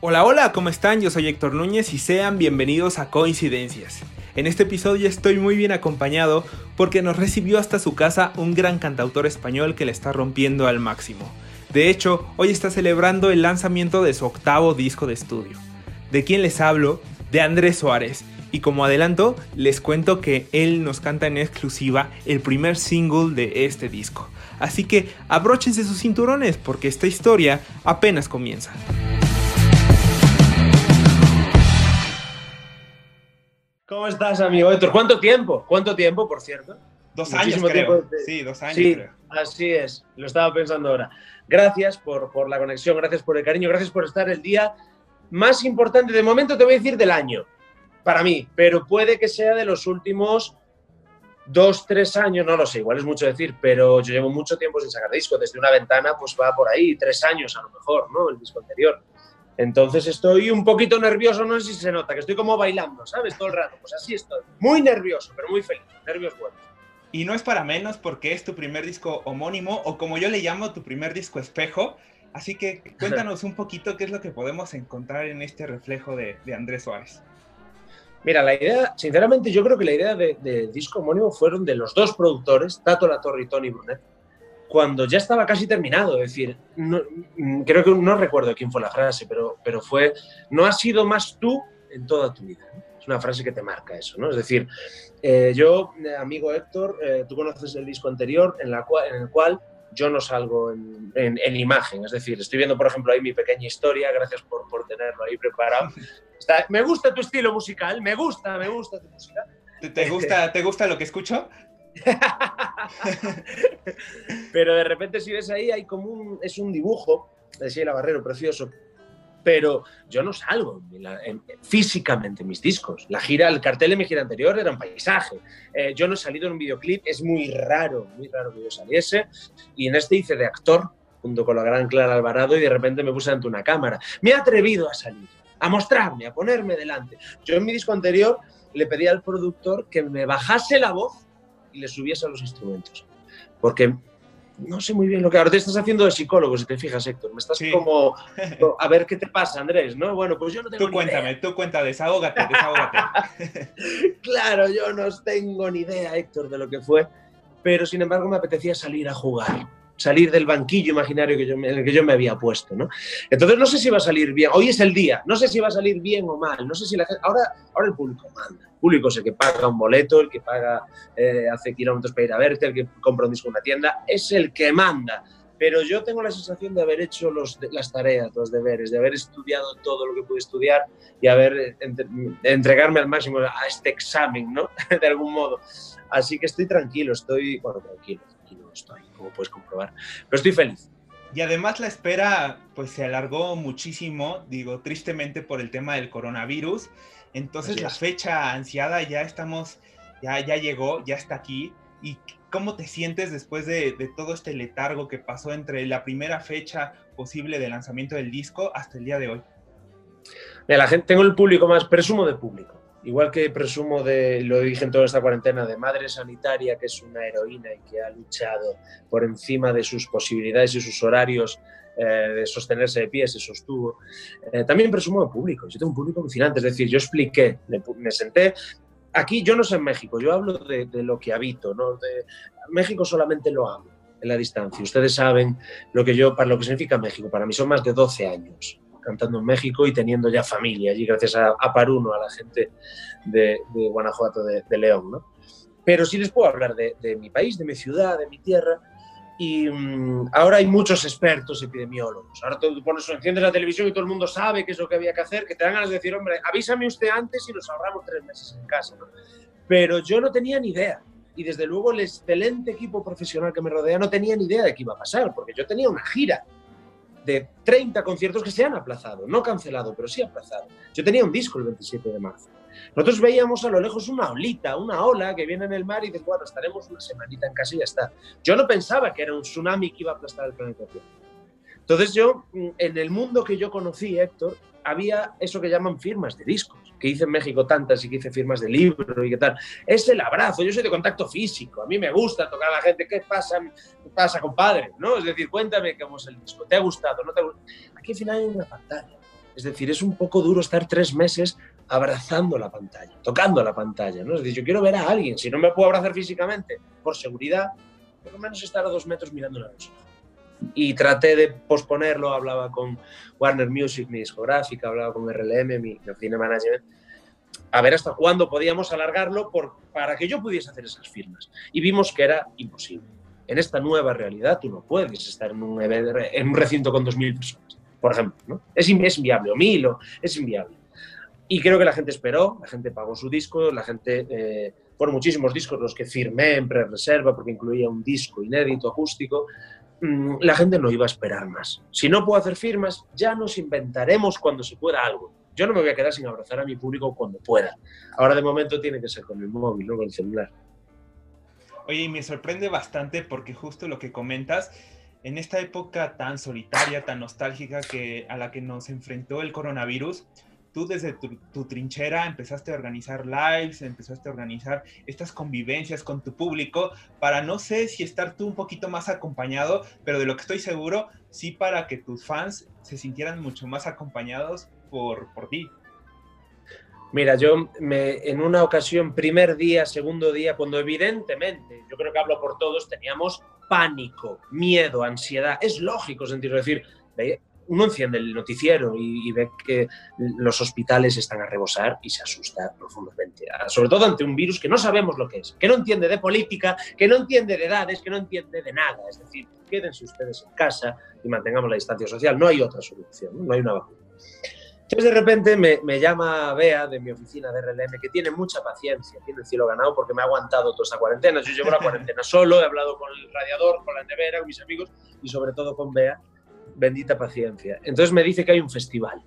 Hola, hola, ¿cómo están? Yo soy Héctor Núñez y sean bienvenidos a Coincidencias. En este episodio estoy muy bien acompañado porque nos recibió hasta su casa un gran cantautor español que le está rompiendo al máximo. De hecho, hoy está celebrando el lanzamiento de su octavo disco de estudio. ¿De quién les hablo? De Andrés Suárez. Y como adelanto, les cuento que él nos canta en exclusiva el primer single de este disco. Así que abróchense sus cinturones porque esta historia apenas comienza. ¿Cómo estás, amigo Héctor? ¿Cuánto tiempo? ¿Cuánto tiempo, por cierto? Dos años, creo. Sí, dos años, sí, Así es, lo estaba pensando ahora. Gracias por, por la conexión, gracias por el cariño, gracias por estar el día más importante de momento, te voy a decir del año, para mí, pero puede que sea de los últimos dos, tres años, no lo sé, igual es mucho decir, pero yo llevo mucho tiempo sin sacar disco, desde una ventana pues va por ahí, tres años a lo mejor, ¿no? El disco anterior. Entonces estoy un poquito nervioso, no sé si se nota, que estoy como bailando, ¿sabes? Todo el rato. Pues así estoy. Muy nervioso, pero muy feliz. Nervios buenos. Y no es para menos porque es tu primer disco homónimo o como yo le llamo tu primer disco espejo. Así que cuéntanos un poquito qué es lo que podemos encontrar en este reflejo de, Andrés Suárez. Mira, la idea, sinceramente, yo creo que la idea del de disco homónimo fueron de los dos productores, Tato La Torre y Tony Brunet, cuando ya estaba casi terminado. Es decir, mm, creo que no recuerdo quién fue la frase, pero, pero fue, no has sido más tú en toda tu vida. Es una frase que te marca eso, ¿no? Es decir, eh, yo, eh, amigo Héctor, eh, tú conoces el disco anterior en, la cual, en el cual yo no salgo en, en, imagen. Es decir, estoy viendo, por ejemplo, ahí mi pequeña historia, gracias por, por tenerlo ahí preparado. me gusta tu estilo musical, me gusta, me gusta tu música. ¿Te, gusta, ¿Te gusta lo que escucho? pero de repente si ves ahí, hay como es un dibujo de Sheila Barrero precioso, pero yo no salgo físicamente en mis discos. La gira, el cartel de mi gira anterior era un paisaje. Eh, yo no he salido en un videoclip, es muy raro, muy raro que yo saliese. Y en este hice de actor, junto con la gran Clara Alvarado, y de repente me puse ante una cámara. Me he atrevido a salir, a mostrarme, a ponerme delante. Yo en mi disco anterior le pedí al productor que me bajase la voz y le subiese a los instrumentos. Porque no sé muy bien lo que ahora te estás haciendo de psicólogo, si te fijas, Héctor. Me estás como a ver qué te pasa, Andrés, ¿no? Bueno, pues yo no tengo tú cuéntame, Tú cuenta, desahógate, desahógate. claro, yo no tengo ni idea, Héctor, de lo que fue, pero sin embargo me apetecía salir a jugar salir del banquillo imaginario que yo, en el que yo me había puesto, ¿no? Entonces no sé si va a salir bien, hoy es el día, no sé si va a salir bien o mal, no sé si la gente, ahora, ahora el público manda, el público es el que paga un boleto, el que paga, eh, hace kilómetros para ir a verte, el que compra un disco en una tienda, es el que manda, pero yo tengo la sensación de haber hecho los, las tareas, los deberes, de haber estudiado todo lo que pude estudiar y haber entregarme al máximo a este examen, ¿no? de algún modo. Así que estoy tranquilo, estoy, bueno, tranquilo, tranquilo estoy como puedes comprobar. Pero estoy feliz. Y además la espera pues se alargó muchísimo, digo, tristemente por el tema del coronavirus. Entonces la fecha ansiada ya estamos, ya, ya llegó, ya está aquí. ¿Y cómo te sientes después de, de todo este letargo que pasó entre la primera fecha posible de lanzamiento del disco hasta el día de hoy? La gente, tengo el público más, presumo de público igual que presumo de, lo dije en toda esta cuarentena, de madre sanitaria, que es una heroína y que ha luchado por encima de sus posibilidades y sus horarios eh, de sostenerse de pie, se sostuvo. Eh, también presumo de público, yo tengo un público alucinante, es decir, yo expliqué, me, senté, aquí yo no sé en México, yo hablo de, lo que habito, ¿no? De, México solamente lo amo en la distancia. Ustedes saben lo que yo, para lo que significa México, para mí son más de 12 años cantando en México y teniendo ya familia allí, gracias a, Paruno, a la gente de, Guanajuato, de, León. ¿no? Pero sí les puedo hablar de, mi país, de mi ciudad, de mi tierra. Y mm, ahora hay muchos expertos epidemiólogos. Ahora tú pones, enciendes la televisión y todo el mundo sabe qué es lo que había que hacer, que te dan ganas de decir, hombre, avísame usted antes y nos ahorramos tres meses en casa. Pero yo no tenía ni idea y desde luego el excelente equipo profesional que me rodea no tenía ni idea de qué iba a pasar, porque yo tenía una gira de 30 conciertos que se han aplazado, no cancelado, pero sí aplazado. Yo tenía un disco el 27 de marzo. Nosotros veíamos a lo lejos una olita, una ola que viene en el mar y dices, bueno, estaremos una semanita en casa y ya está. Yo no pensaba que era un tsunami que iba a aplastar el planeta. Entonces yo, mm, en el mundo que yo conocí, Héctor, había eso que llaman firmas de discos, que hice en México tantas y que hice firmas de libro y qué tal. Es el abrazo, yo soy de contacto físico, a mí me gusta tocar a la gente, ¿qué pasa, ¿Qué pasa compadre? ¿No? Es decir, cuéntame cómo es el disco, ¿te ha gustado? ¿No te Aquí al final hay una pantalla. Es decir, es un poco duro estar tres meses abrazando la pantalla, tocando la pantalla, ¿no? Es decir, yo quiero ver a alguien, si no me puedo abrazar físicamente, por seguridad, por lo menos estar a dos metros mirando a los ojos. Y traté de posponerlo, hablaba con Warner Music, mi discográfica, hablaba con RLM, mi, mi oficina management, a ver hasta cuándo podíamos alargarlo por, para que yo pudiese hacer esas firmas. Y vimos que era imposible. En esta nueva realidad tú no puedes estar en un, en un recinto con 2.000 personas, por ejemplo. ¿no? Es, es inviable, o 1.000, o, es inviable. Y creo que la gente esperó, la gente pagó su disco, la gente... Eh, fueron muchísimos discos los que firmé en pre-reserva porque incluía un disco inédito, acústico. Mm, la gente no iba a esperar más. Si no puedo hacer firmas, ya nos inventaremos cuando se pueda algo yo no me voy a quedar sin abrazar a mi público cuando pueda. Ahora de momento tiene que ser con el móvil, no con el celular. Oye, y me sorprende bastante porque justo lo que comentas, en esta época tan solitaria, tan nostálgica que, a la que nos enfrentó el coronavirus, tú desde tu, trinchera empezaste a organizar lives, empezaste a organizar estas convivencias con tu público para no sé si estar tú un poquito más acompañado, pero de lo que estoy seguro, sí para que tus fans se sintieran mucho más acompañados por, por ti? Mira, yo me, en una ocasión, primer día, segundo día, cuando evidentemente, yo creo que hablo por todos, teníamos pánico, miedo, ansiedad. Es lógico sentirlo, decir, uno enciende el noticiero y, ve que los hospitales están a rebosar y se asusta profundamente, sobre todo ante un virus que no sabemos lo que es, que no entiende de política, que no entiende de edades, que no entiende de nada. Es decir, quédense ustedes en casa y mantengamos la distancia social. No hay otra solución, no hay una vacuna. Entonces de repente me, llama Bea de mi oficina de RLM, que tiene mucha paciencia, tiene el cielo ganado porque me ha aguantado toda esta cuarentena. Yo llevo la cuarentena solo, he hablado con el radiador, con la nevera, con mis amigos y sobre todo con Bea. Bendita paciencia. Entonces me dice que hay un festival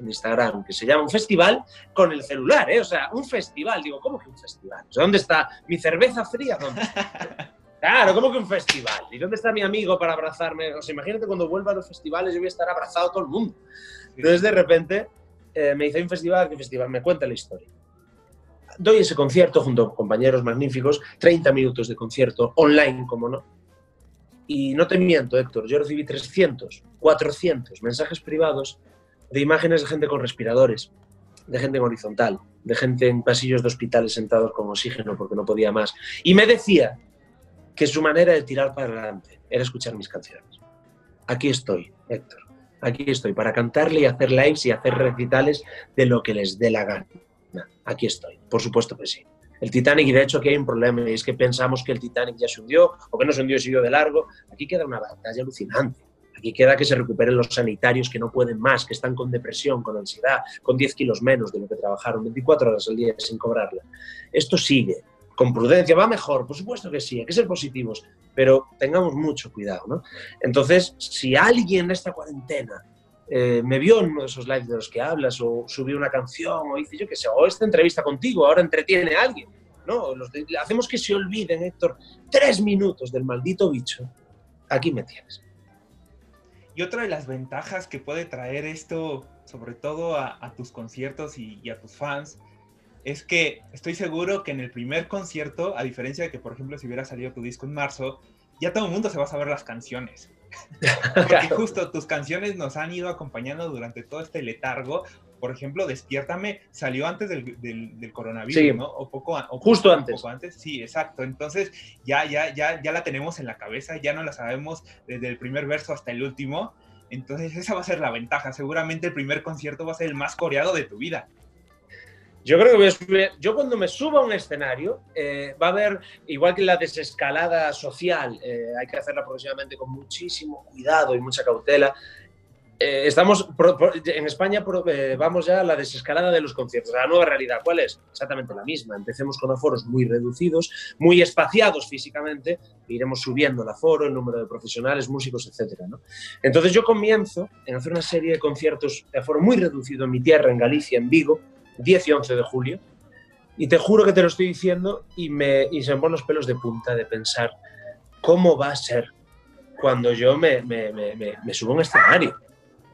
en Instagram que se llama un festival con el celular, ¿eh? O sea, un festival. Digo, ¿cómo que un festival? ¿dónde está mi cerveza fría? ¿Dónde? Claro, ¿cómo que un festival? ¿Y dónde está mi amigo para abrazarme? O sea, imagínate cuando vuelva a los festivales, yo voy a estar abrazado a todo el mundo. Entonces, de repente, eh, me dice, un festival? ¿Qué festival? Me cuenta la historia. Doy ese concierto junto con compañeros magníficos, 30 minutos de concierto, online, como no. Y no te miento, Héctor, yo recibí 300, 400 mensajes privados de imágenes de gente con respiradores, de gente en horizontal, de gente en pasillos de hospitales sentados con oxígeno porque no podía más. Y me decía que su manera de tirar para adelante era escuchar mis canciones. Aquí estoy, Héctor aquí estoy para cantarle y hacer lives y hacer recitales de lo que les dé la gana. Aquí estoy, por supuesto que sí. El Titanic, y de hecho aquí hay un problema, y es que pensamos que el Titanic ya se hundió, o que no se hundió y siguió de largo. Aquí queda una batalla alucinante. Aquí queda que se recuperen los sanitarios que no pueden más, que están con depresión, con ansiedad, con 10 kilos menos de lo que trabajaron 24 horas al día sin cobrarla. Esto sigue, con prudencia, va mejor, por supuesto que sí, hay que ser positivos, pero tengamos mucho cuidado, ¿no? Entonces, si alguien en esta cuarentena eh, me vio en uno de esos lives de los que hablas, o subió una canción, o dice yo que sé, o esta entrevista contigo, ahora entretiene a alguien, ¿no? hacemos que se olviden, Héctor, tres minutos del maldito bicho, aquí me tienes. Y otra de las ventajas que puede traer esto, sobre todo a, tus conciertos y, y a tus fans, es que estoy seguro que en el primer concierto, a diferencia de que, por ejemplo, si hubiera salido tu disco en marzo, ya todo el mundo se va a saber las canciones. Porque justo tus canciones nos han ido acompañando durante todo este letargo. Por ejemplo, Despiértame salió antes del, del, coronavirus, ¿no? O poco, o justo antes. Poco antes. Sí, exacto. Entonces ya, ya, ya, ya la tenemos en la cabeza, ya no la sabemos desde el primer verso hasta el último. Entonces esa va a ser la ventaja. Seguramente el primer concierto va a ser el más coreado de tu vida. Yo creo que voy a subir, yo cuando me suba a un escenario, eh, va a haber, igual que la desescalada social, eh, hay que hacerla progresivamente con muchísimo cuidado y mucha cautela. Eh, estamos, en España vamos ya a la desescalada de los conciertos, a la nueva realidad. ¿Cuál es? Exactamente la misma. Empecemos con aforos muy reducidos, muy espaciados físicamente, e iremos subiendo el aforo, el número de profesionales, músicos, etc. ¿no? Entonces yo comienzo en hacer una serie de conciertos de aforo muy reducido en mi tierra, en Galicia, en Vigo, 10 y 11 de julio. Y te juro que te lo estoy diciendo y, me, y se me ponen los pelos de punta de pensar cómo va a ser cuando yo me, me, me, me subo a un escenario.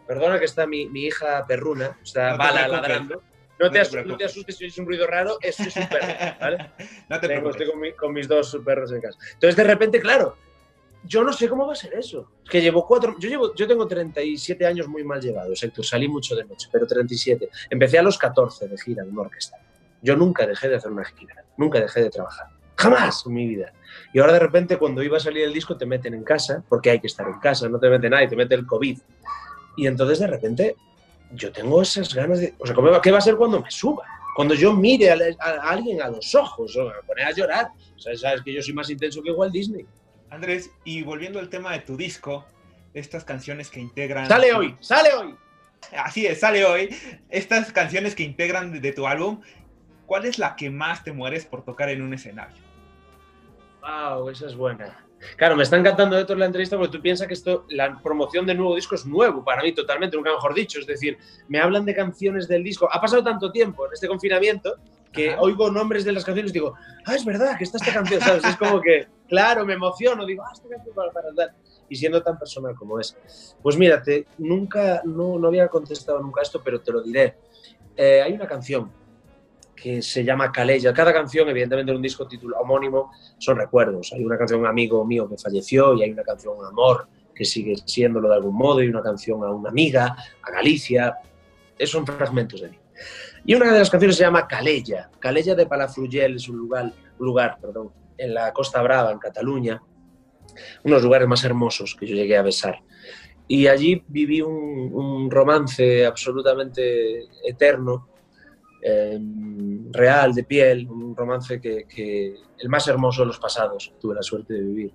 Perdona que está mi, mi hija perruna, está bala ladrando. No te, asustes, si es un ruido raro, eso es un perro, ¿vale? no te Tengo, Estoy con, con, mis dos perros en casa. Entonces, de repente, claro, yo no sé cómo va a ser eso. Es que llevo cuatro, yo, llevo, yo tengo 37 años muy mal llevados, Héctor, salí mucho de noche, pero 37. Empecé a los 14 de gira en una orquesta. Yo nunca dejé de hacer una gira, nunca dejé de trabajar. Jamás en mi vida. Y ahora de repente cuando iba a salir el disco te meten en casa, porque hay que estar en casa, no te mete nadie, te mete el COVID. Y entonces de repente yo tengo esas ganas de... O sea, ¿qué va a ser cuando me suba? Cuando yo mire a, alguien a los ojos, o me poner a llorar. O sea, sabes que yo soy más intenso que Walt Disney. Andrés, y volviendo al tema de tu disco, estas canciones que integran... Sale hoy, sale hoy. Así es, sale hoy. Estas canciones que integran de tu álbum, ¿cuál es la que más te mueres por tocar en un escenario? Wow, esa es buena. Claro, me está encantando de toda la entrevista porque tú piensas que esto, la promoción del nuevo disco es nuevo para mí totalmente, nunca mejor dicho. Es decir, me hablan de canciones del disco. Ha pasado tanto tiempo en este confinamiento que oigo nombres de las canciones y digo, ah, es verdad que está esta canción, ¿sabes? Es como que, claro, me emociono, digo, ah, esta canción para, para. Y siendo tan personal como es. Pues mírate, nunca, no, no había contestado nunca esto, pero te lo diré. Eh, hay una canción que se llama Calella. Cada canción, evidentemente, en un disco titulado homónimo, son recuerdos. Hay una canción a un amigo mío que falleció y hay una canción a amor que sigue siéndolo de algún modo y una canción a una amiga, a Galicia. Esos son fragmentos de mí. Y una de las canciones se llama Calella. Calella de Palafrugell es un lugar, lugar perdón, en la Costa Brava, en Cataluña, unos lugares más hermosos que yo llegué a besar. Y allí viví un, un romance absolutamente eterno Em, real, de piel, un romance que, el más hermoso de los pasados, tuve la suerte de vivir.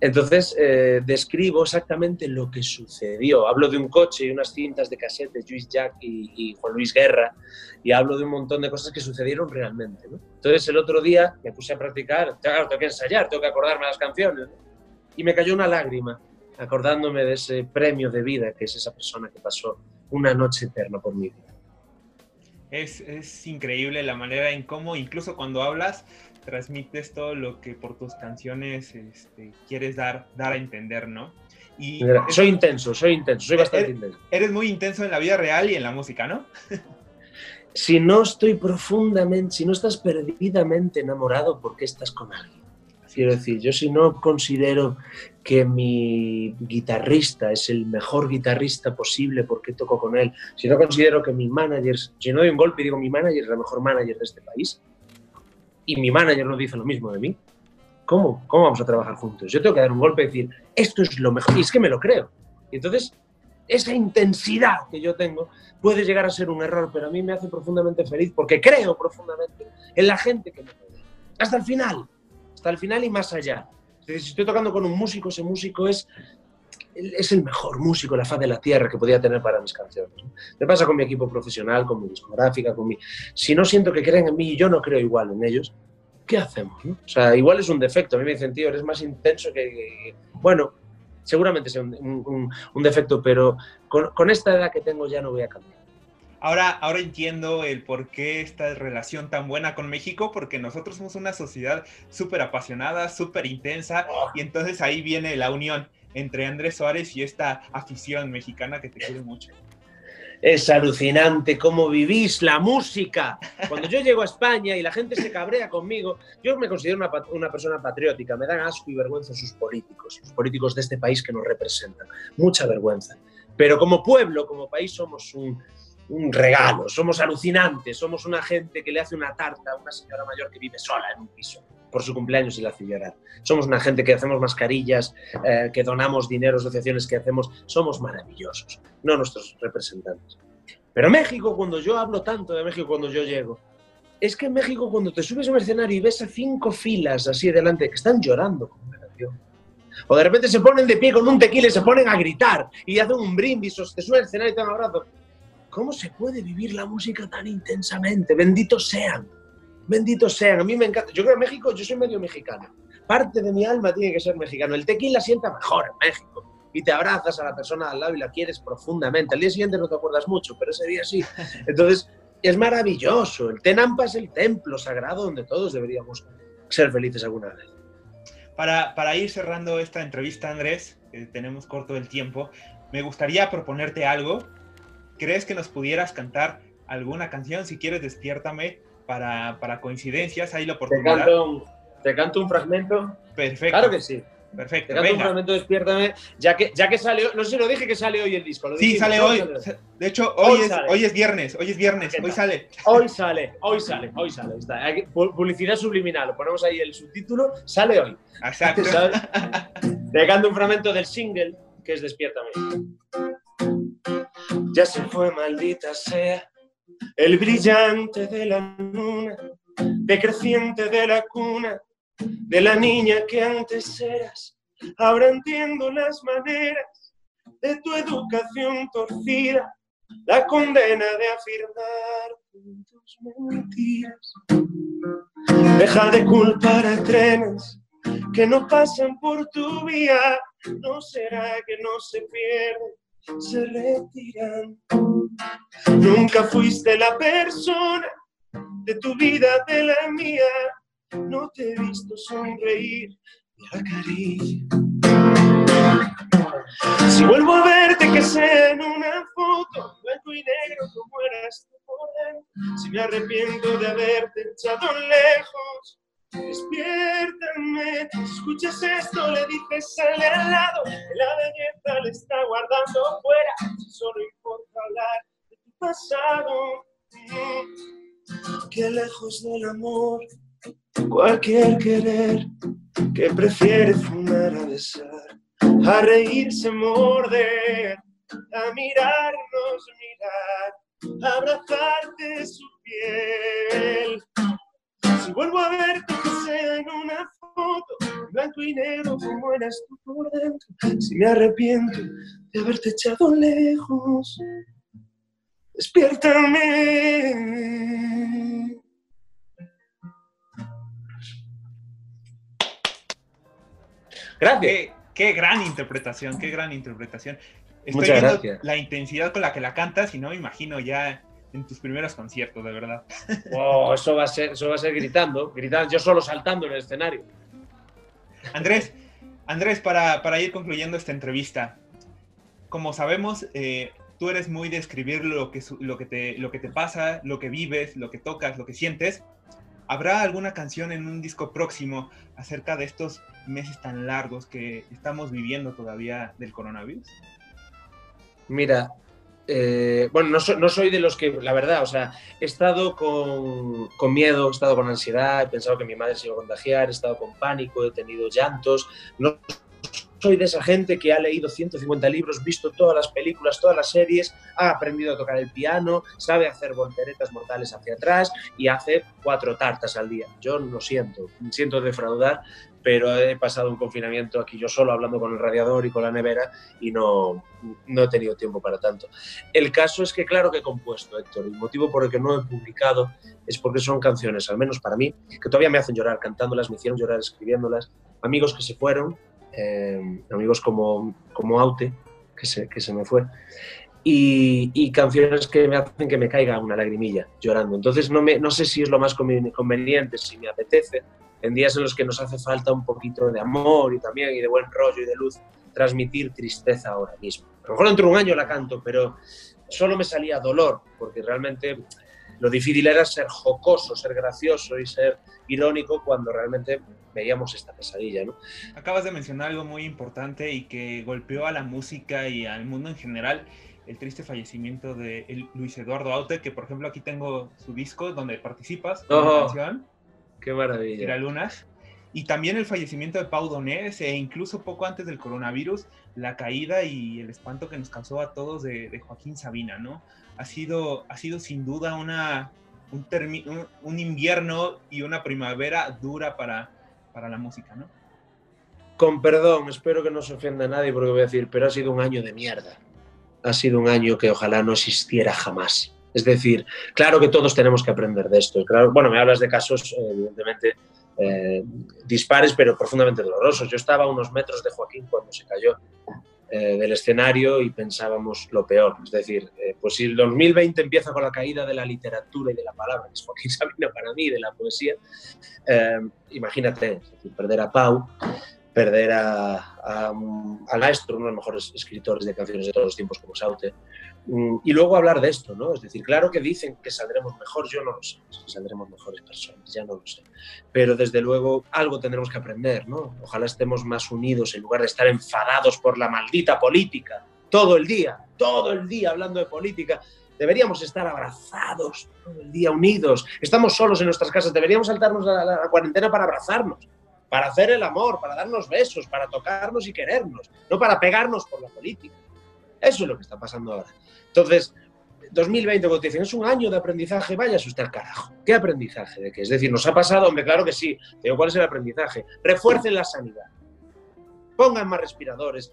Entonces, eh, describo exactamente lo que sucedió. Hablo de un coche y unas cintas de cassette de Luis Jack y, Juan Luis Guerra, y hablo de un montón de cosas que sucedieron realmente. Entonces, el otro día me puse a practicar, claro, tengo que ensayar, tengo que acordarme las canciones, y me cayó una lágrima acordándome de ese premio de vida que es esa persona que pasó una noche eterna por mi. Es, increíble la manera en cómo, incluso cuando hablas, transmites todo lo que por tus canciones este, quieres dar, dar a entender, ¿no? Y soy intenso, soy intenso, soy bastante intenso. Eres muy intenso en la vida real y en la música, ¿no? si no estoy profundamente, si no estás perdidamente enamorado, ¿por qué estás con alguien? Quiero decir, yo si no considero que mi guitarrista es el mejor guitarrista posible porque toco con él, si no considero que mi manager, si no doy un golpe y digo mi manager es el mejor manager de este país, y mi manager no dice lo mismo de mí, ¿cómo? ¿Cómo vamos a trabajar juntos? Yo tengo que dar un golpe y decir, esto es lo mejor, y es que me lo creo. Y entonces, esa intensidad que yo tengo puede llegar a ser un error, pero a mí me hace profundamente feliz porque creo profundamente en la gente que me rodea. Hasta el final hasta el final y más allá. Si estoy tocando con un músico, ese músico es, es el mejor músico la faz de la tierra que podía tener para mis canciones. Me pasa con mi equipo profesional, con mi discográfica, con mi... Si no siento que creen en mí y yo no creo igual en ellos, ¿qué hacemos? O sea, igual es un defecto. A mí me dicen, tío, eres más intenso que... Bueno, seguramente sea un, defecto, pero con esta edad que tengo ya no voy a cambiar. Ahora, ahora entiendo el por qué esta relación tan buena con México, porque nosotros somos una sociedad súper apasionada, súper intensa, y entonces ahí viene la unión entre Andrés Suárez y esta afición mexicana que te quiere mucho. Es alucinante cómo vivís la música. Cuando yo llego a España y la gente se cabrea conmigo, yo me considero una, una, persona patriótica. Me dan asco y vergüenza sus políticos, los políticos de este país que nos representan. Mucha vergüenza. Pero como pueblo, como país, somos un, un regalo, somos alucinantes, somos una gente que le hace una tarta a una señora mayor que vive sola en un piso por su cumpleaños y la hace llorar. Somos una gente que hacemos mascarillas, eh, que donamos dinero, asociaciones que hacemos, somos maravillosos, no nuestros representantes. Pero México, cuando yo hablo tanto de México cuando yo llego, es que en México cuando te subes a un escenario y ves a cinco filas así delante que están llorando con una canción, o de repente se ponen de pie con un tequila y se ponen a gritar y hacen un brindis, o te suben al escenario y te dan un abrazo, ¿Cómo se puede vivir la música tan intensamente? Benditos sean. Benditos sean. A mí me encanta. Yo creo que México, yo soy medio mexicano. Parte de mi alma tiene que ser mexicano. El tequila sienta mejor en México. Y te abrazas a la persona al lado y la quieres profundamente. Al día siguiente no te acuerdas mucho, pero ese día sí. Entonces, es maravilloso. El Tenampa es el templo sagrado donde todos deberíamos ser felices alguna vez. Para, para ir cerrando esta entrevista, Andrés, tenemos corto el tiempo, me gustaría proponerte algo ¿crees que nos pudieras cantar alguna canción? Si quieres, despiértame para, para coincidencias, hay la oportunidad. Te canto, un, te canto un fragmento. Perfecto. Claro que sí. Perfecto. Te canto un fragmento, despiértame. Ya que, ya que sale, no sé si lo dije que sale hoy el disco. sí, sale hoy. De hecho, hoy, es, hoy es viernes, hoy es viernes, hoy sale. Hoy sale, hoy sale, hoy sale. Está. Publicidad subliminal, lo ponemos ahí el subtítulo, sale hoy. Exacto. Te canto un fragmento del single que es Despiértame. Ya se fue, maldita sea, el brillante de la luna, decreciente de la cuna, de la niña que antes eras. Ahora entiendo las maneras de tu educación torcida, la condena de afirmar tus mentiras. Deja de culpar a trenes que no pasan por tu vía, no será que no se pierden se retiran. Nunca fuiste la persona de tu vida, de la mía. No te he visto sonreír ni cariño. Si vuelvo a verte, que sea en una foto, blanco y negro como eras tú por. Si me arrepiento de haberte echado lejos, Despiértame, escuchas esto, le dices sale al lado, la belleza le está guardando fuera, si solo importa hablar de tu pasado, mm, que lejos del amor, cualquier querer que prefiere fumar a besar, a reírse, morder, a mirarnos, mirar, abrazarte su piel si vuelvo a verte, que sea en una foto, blanco y negro como eras tú por dentro. Si me arrepiento de haberte echado lejos, despiértame. Gracias. Qué, gran interpretación, qué gran interpretación. Estoy Muchas viendo gracias. la intensidad con la que la cantas y no me imagino ya en tus primeros conciertos, de verdad. Wow, eso va a ser, eso va a ser gritando, gritando, yo solo saltando en el escenario. Andrés, Andrés, para, para ir concluyendo esta entrevista, como sabemos, eh, tú eres muy de escribir lo que, lo, que te, lo que te pasa, lo que vives, lo que tocas, lo que sientes. ¿Habrá alguna canción en un disco próximo acerca de estos meses tan largos que estamos viviendo todavía del coronavirus? Mira, eh, bueno, no, soy de los que, la verdad, o sea, he estado con, con, miedo, he estado con ansiedad, he pensado que mi madre se iba a contagiar, he estado con pánico, he tenido llantos. No soy de esa gente que ha leído 150 libros, visto todas las películas, todas las series, ha aprendido a tocar el piano, sabe hacer volteretas mortales hacia atrás y hace cuatro tartas al día. Yo lo siento, siento defraudar, pero he pasado un confinamiento aquí yo solo hablando con el radiador y con la nevera y no, no he tenido tiempo para tanto. El caso es que claro que he compuesto, Héctor, el motivo por el que no he publicado es porque son canciones, al menos para mí, que todavía me hacen llorar cantándolas, me hicieron llorar escribiéndolas, amigos que se fueron, eh, amigos como, como Aute, que se, que se me fue, y, y, canciones que me hacen que me caiga una lagrimilla llorando. Entonces no, me, no sé si es lo más conveniente, si me apetece, en días en los que nos hace falta un poquito de amor y también y de buen rollo y de luz, transmitir tristeza ahora mismo. A lo mejor dentro de un año la canto, pero solo me salía dolor, porque realmente lo difícil era ser jocoso, ser gracioso y ser irónico cuando realmente veíamos esta pesadilla. ¿no? Acabas de mencionar algo muy importante y que golpeó a la música y al mundo en general, el triste fallecimiento de Luis Eduardo Aute, que por ejemplo aquí tengo su disco donde participas en la canción. Qué maravilla. Lunas. Y también el fallecimiento de Pau Donés e incluso poco antes del coronavirus, la caída y el espanto que nos causó a todos de, Joaquín Sabina, ¿no? Ha sido, ha sido sin duda una, un, un, invierno y una primavera dura para, para la música, ¿no? Con perdón, espero que no se ofenda a nadie porque voy a decir, pero ha sido un año de mierda. Ha sido un año que ojalá no existiera jamás. Es decir, claro que todos tenemos que aprender de esto. Claro, bueno, me hablas de casos, evidentemente, eh, dispares, pero profundamente dolorosos. Yo estaba a unos metros de Joaquín cuando se cayó eh, del escenario y pensábamos lo peor. Es decir, eh, pues si el 2020 empieza con la caída de la literatura y de la palabra, que es Joaquín Sabina para mí, de la poesía, imagínate, perder a Pau. perder a, maestro, uno de los mejores escritores de canciones de todos los tiempos como Saute, y luego hablar de esto, ¿no? Es decir, claro que dicen que saldremos mejor, yo no lo sé, si saldremos mejores personas, ya no lo sé, pero desde luego algo tendremos que aprender, ¿no? Ojalá estemos más unidos en lugar de estar enfadados por la maldita política todo el día, todo el día hablando de política. Deberíamos estar abrazados todo el día, unidos. Estamos solos en nuestras casas, deberíamos saltarnos la, la cuarentena para abrazarnos para hacer el amor, para darnos besos, para tocarnos y querernos, no para pegarnos por la política. Eso es lo que está pasando ahora. Entonces, 2020, cuando te dicen, es un año de aprendizaje, vaya usted al carajo. ¿Qué aprendizaje de qué? Es decir, nos ha pasado, hombre, claro que sí. Pero ¿cuál es el aprendizaje? Refuercen la sanidad. Pongan más respiradores,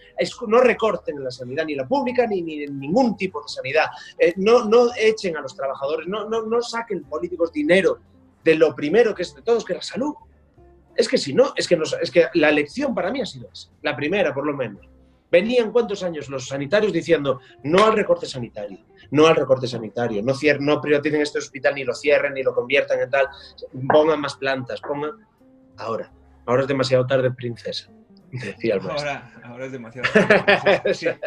no recorten en la sanidad, ni la pública, ni, ni ningún tipo de sanidad. Eh, no, no echen a los trabajadores, no, no, no saquen políticos dinero de lo primero que es de todos, que es la salud. Es que si no, es que, es que la elección para mí ha sido esa, la primera por lo menos. Venían cuántos años los sanitarios diciendo no al recorte sanitario, no al recorte sanitario, no, cier no privaticen este hospital, ni lo cierren, ni lo conviertan en tal, pongan más plantas, pongan... Ahora, ahora es demasiado tarde, princesa. Decía el ahora, ahora es demasiado tarde.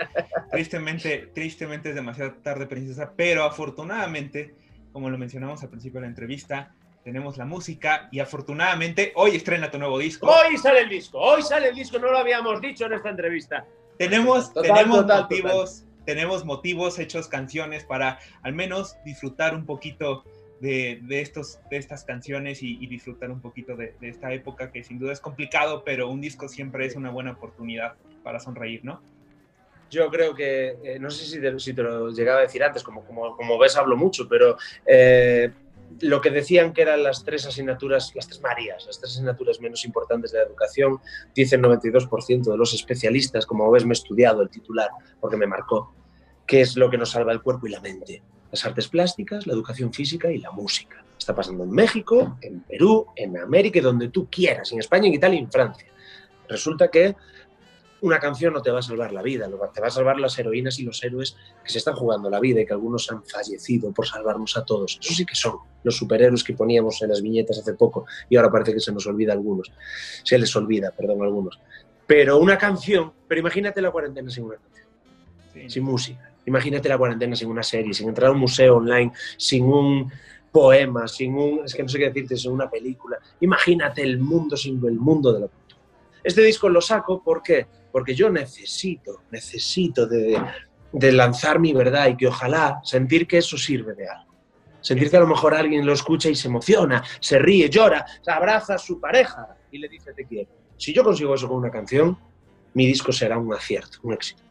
Tristemente, tristemente es demasiado tarde, princesa, pero afortunadamente, como lo mencionamos al principio de la entrevista, tenemos la música y afortunadamente hoy estrena tu nuevo disco. Hoy sale el disco, hoy sale el disco, no lo habíamos dicho en esta entrevista. Tenemos, tenemos motivos, tenemos motivos, hechos canciones para al menos disfrutar un poquito de, estos, de estas canciones y, disfrutar un poquito de, esta época que sin duda es complicado, pero un disco siempre es una buena oportunidad para sonreír, ¿no? Yo creo que, eh, no sé si te, si te, lo llegaba a decir antes, como, como, como ves hablo mucho, pero eh, lo que decían que eran las tres asignaturas, las tres Marías, las tres asignaturas menos importantes de la educación, dice el 92% de los especialistas, como ves, me he estudiado el titular porque me marcó, qué es lo que nos salva el cuerpo y la mente. Las artes plásticas, la educación física y la música. Está pasando en México, en Perú, en América y donde tú quieras, en España, en Italia y en Francia. Resulta que una canción no te va a salvar la vida, te va a salvar las heroínas y los héroes que se están jugando la vida y que algunos han fallecido por salvarnos a todos. Eso sí que son los superhéroes que poníamos en las viñetas hace poco y ahora parece que se nos olvida algunos. Se les olvida, perdón, algunos. Pero una canción, pero imagínate la cuarentena sin una canción, sin música. Imagínate la cuarentena sin una serie, sin entrar a un museo online, sin un poema, sin un, es que no sé qué decirte, sin una película. Imagínate el mundo sin el mundo de la cultura. Este disco lo saco, ¿por qué? Porque yo necesito, necesito de, lanzar mi verdad y que ojalá sentir que eso sirve de algo. Sentir que a lo mejor alguien lo escucha y se emociona, se ríe, llora, abraza a su pareja y le dice te quiero. Si yo consigo eso con una canción, mi disco será un acierto, un éxito.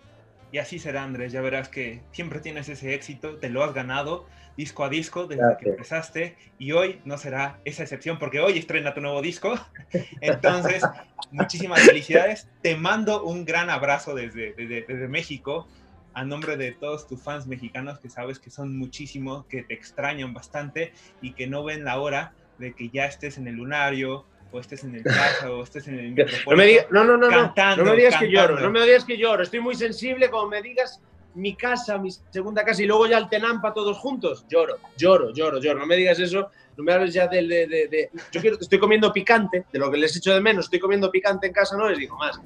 Y así será, Andrés. Ya verás que siempre tienes ese éxito, te lo has ganado disco a disco desde que empezaste y hoy no será esa excepción porque hoy estrena tu nuevo disco. Entonces, muchísimas felicidades. Te mando un gran abrazo desde, desde, México a nombre de todos tus fans mexicanos que sabes que son muchísimos, que te extrañan bastante y que no ven la hora de que ya estés en el lunario o estés en el casa o estés en el no, me no, no, no, no, no me digas que lloro, no me digas que lloro, estoy muy sensible como me digas mi casa, mi segunda casa y luego ya el Tenampa todos juntos, lloro, lloro, lloro, lloro. No me digas eso, no me hables ya de... de, de, Yo quiero, estoy comiendo picante, de lo que les echo de menos, estoy comiendo picante en casa, no les digo más.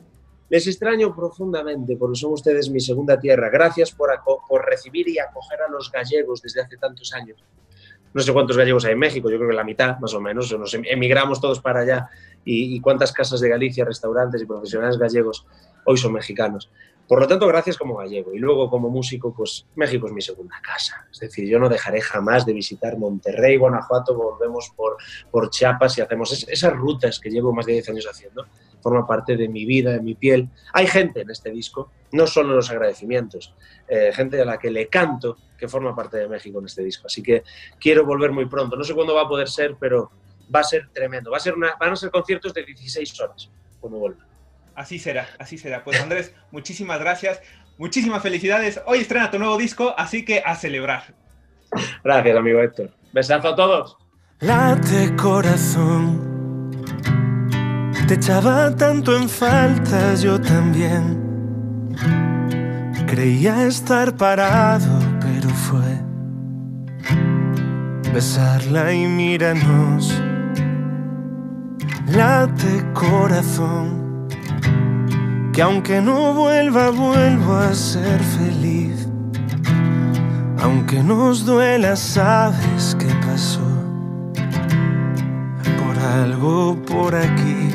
Les extraño profundamente porque son ustedes mi segunda tierra. Gracias por, por recibir y acoger a los gallegos desde hace tantos años. No sé cuántos gallegos hay en México, yo creo que la mitad, más o menos. Nos em, emigramos todos para allá. Y, cuántas casas de Galicia, restaurantes y profesionales gallegos hoy son mexicanos. Por lo tanto, gracias como gallego. Y luego como músico, pues México es mi segunda casa. Es decir, yo no dejaré jamás de visitar Monterrey, Guanajuato, volvemos por, por Chiapas y hacemos esas rutas que llevo más de 10 años haciendo. Forma parte de mi vida, de mi piel. Hay gente en este disco, no solo los agradecimientos, eh, gente a la que le canto que forma parte de México en este disco. Así que quiero volver muy pronto. No sé cuándo va a poder ser, pero va a ser tremendo. Va a ser una, van a ser conciertos de 16 horas cuando vuelva. Así será, así será. Pues Andrés, muchísimas gracias. Muchísimas felicidades. Hoy estrena tu nuevo disco, así que a celebrar. Gracias, amigo Héctor. Besazo a todos. Late corazón. Te echaba tanto en falta, yo también. Creía estar parado, pero fue besarla y míranos. Late corazón que aunque no vuelva, vuelvo a ser feliz. Aunque nos duela, sabes qué pasó. Por algo por aquí